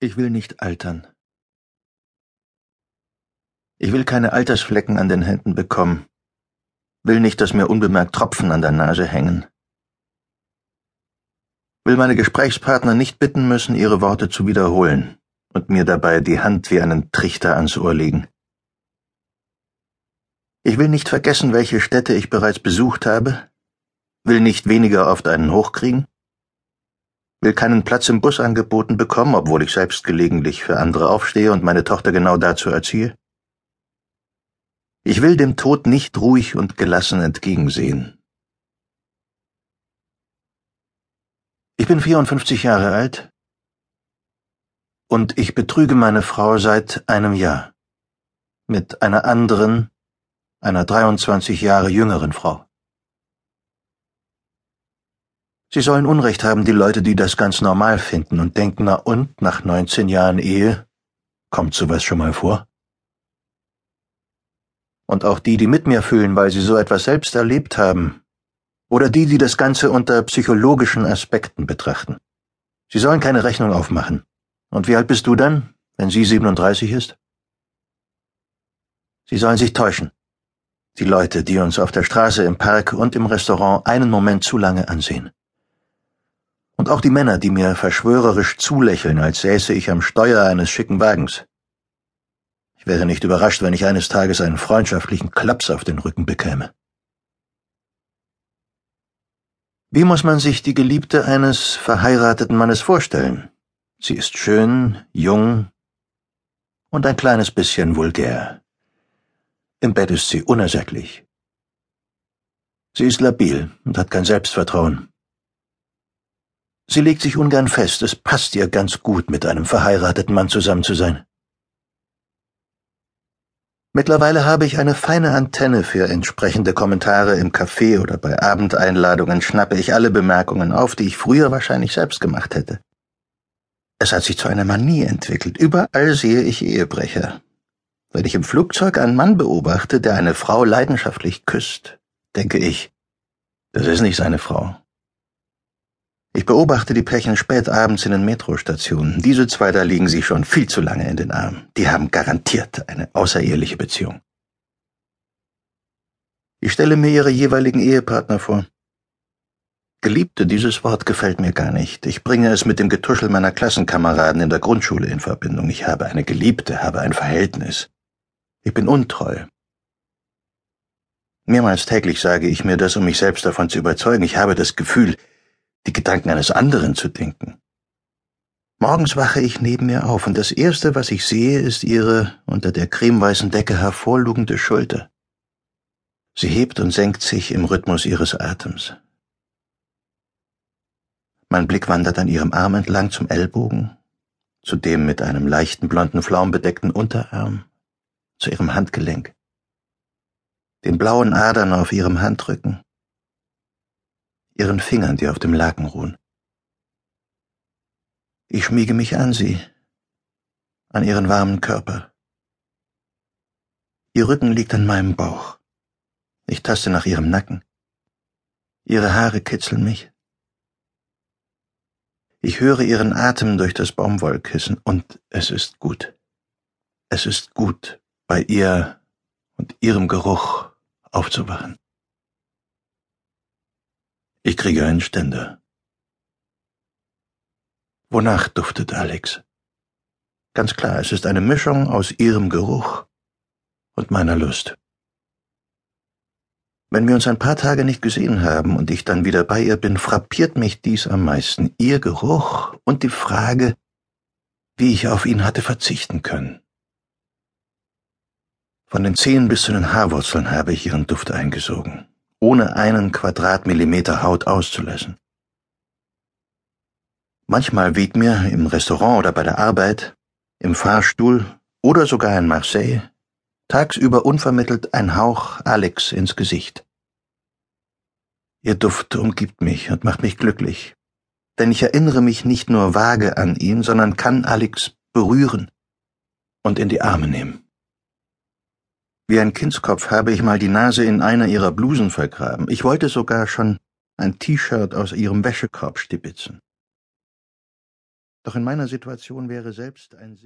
Ich will nicht altern. Ich will keine Altersflecken an den Händen bekommen, will nicht, dass mir unbemerkt Tropfen an der Nase hängen, will meine Gesprächspartner nicht bitten müssen, ihre Worte zu wiederholen und mir dabei die Hand wie einen Trichter ans Ohr legen. Ich will nicht vergessen, welche Städte ich bereits besucht habe, will nicht weniger oft einen hochkriegen, will keinen Platz im Bus angeboten bekommen, obwohl ich selbst gelegentlich für andere aufstehe und meine Tochter genau dazu erziehe. Ich will dem Tod nicht ruhig und gelassen entgegensehen. Ich bin 54 Jahre alt und ich betrüge meine Frau seit einem Jahr mit einer anderen, einer 23 Jahre jüngeren Frau. Sie sollen Unrecht haben, die Leute, die das ganz normal finden und denken, na und, nach 19 Jahren Ehe, kommt sowas schon mal vor? Und auch die, die mit mir fühlen, weil sie so etwas selbst erlebt haben, oder die, die das Ganze unter psychologischen Aspekten betrachten. Sie sollen keine Rechnung aufmachen. Und wie alt bist du dann, wenn sie 37 ist? Sie sollen sich täuschen. Die Leute, die uns auf der Straße, im Park und im Restaurant einen Moment zu lange ansehen. Und auch die Männer, die mir verschwörerisch zulächeln, als säße ich am Steuer eines schicken Wagens. Ich wäre nicht überrascht, wenn ich eines Tages einen freundschaftlichen Klaps auf den Rücken bekäme. Wie muss man sich die Geliebte eines verheirateten Mannes vorstellen? Sie ist schön, jung und ein kleines bisschen vulgär. Im Bett ist sie unersättlich. Sie ist labil und hat kein Selbstvertrauen. Sie legt sich ungern fest, es passt ihr ganz gut, mit einem verheirateten Mann zusammen zu sein. Mittlerweile habe ich eine feine Antenne für entsprechende Kommentare im Café oder bei Abendeinladungen schnappe ich alle Bemerkungen auf, die ich früher wahrscheinlich selbst gemacht hätte. Es hat sich zu einer Manie entwickelt. Überall sehe ich Ehebrecher. Wenn ich im Flugzeug einen Mann beobachte, der eine Frau leidenschaftlich küsst, denke ich, das ist nicht seine Frau. Ich beobachte die Pärchen spät abends in den Metrostationen. Diese zwei da liegen sich schon viel zu lange in den Armen. Die haben garantiert eine außereheliche Beziehung. Ich stelle mir ihre jeweiligen Ehepartner vor. Geliebte, dieses Wort gefällt mir gar nicht. Ich bringe es mit dem Getuschel meiner Klassenkameraden in der Grundschule in Verbindung. Ich habe eine Geliebte, habe ein Verhältnis. Ich bin untreu. Mehrmals täglich sage ich mir das, um mich selbst davon zu überzeugen. Ich habe das Gefühl, die Gedanken eines anderen zu denken. Morgens wache ich neben mir auf, und das Erste, was ich sehe, ist ihre unter der cremeweißen Decke hervorlugende Schulter. Sie hebt und senkt sich im Rhythmus ihres Atems. Mein Blick wandert an ihrem Arm entlang zum Ellbogen, zu dem mit einem leichten blonden Flaum bedeckten Unterarm, zu ihrem Handgelenk, den blauen Adern auf ihrem Handrücken, ihren Fingern, die auf dem Laken ruhen. Ich schmiege mich an sie, an ihren warmen Körper. Ihr Rücken liegt an meinem Bauch. Ich taste nach ihrem Nacken. Ihre Haare kitzeln mich. Ich höre ihren Atem durch das Baumwollkissen und es ist gut. Es ist gut, bei ihr und ihrem Geruch aufzuwachen. Ich kriege einen Ständer. Wonach duftet Alex? Ganz klar, es ist eine Mischung aus ihrem Geruch und meiner Lust. Wenn wir uns ein paar Tage nicht gesehen haben und ich dann wieder bei ihr bin, frappiert mich dies am meisten, ihr Geruch und die Frage, wie ich auf ihn hatte verzichten können. Von den Zehen bis zu den Haarwurzeln habe ich ihren Duft eingesogen ohne einen Quadratmillimeter Haut auszulassen. Manchmal weht mir im Restaurant oder bei der Arbeit, im Fahrstuhl oder sogar in Marseille tagsüber unvermittelt ein Hauch Alex ins Gesicht. Ihr Duft umgibt mich und macht mich glücklich, denn ich erinnere mich nicht nur vage an ihn, sondern kann Alex berühren und in die Arme nehmen. Wie ein Kindskopf habe ich mal die Nase in einer ihrer Blusen vergraben. Ich wollte sogar schon ein T-Shirt aus ihrem Wäschekorb stibitzen. Doch in meiner Situation wäre selbst ein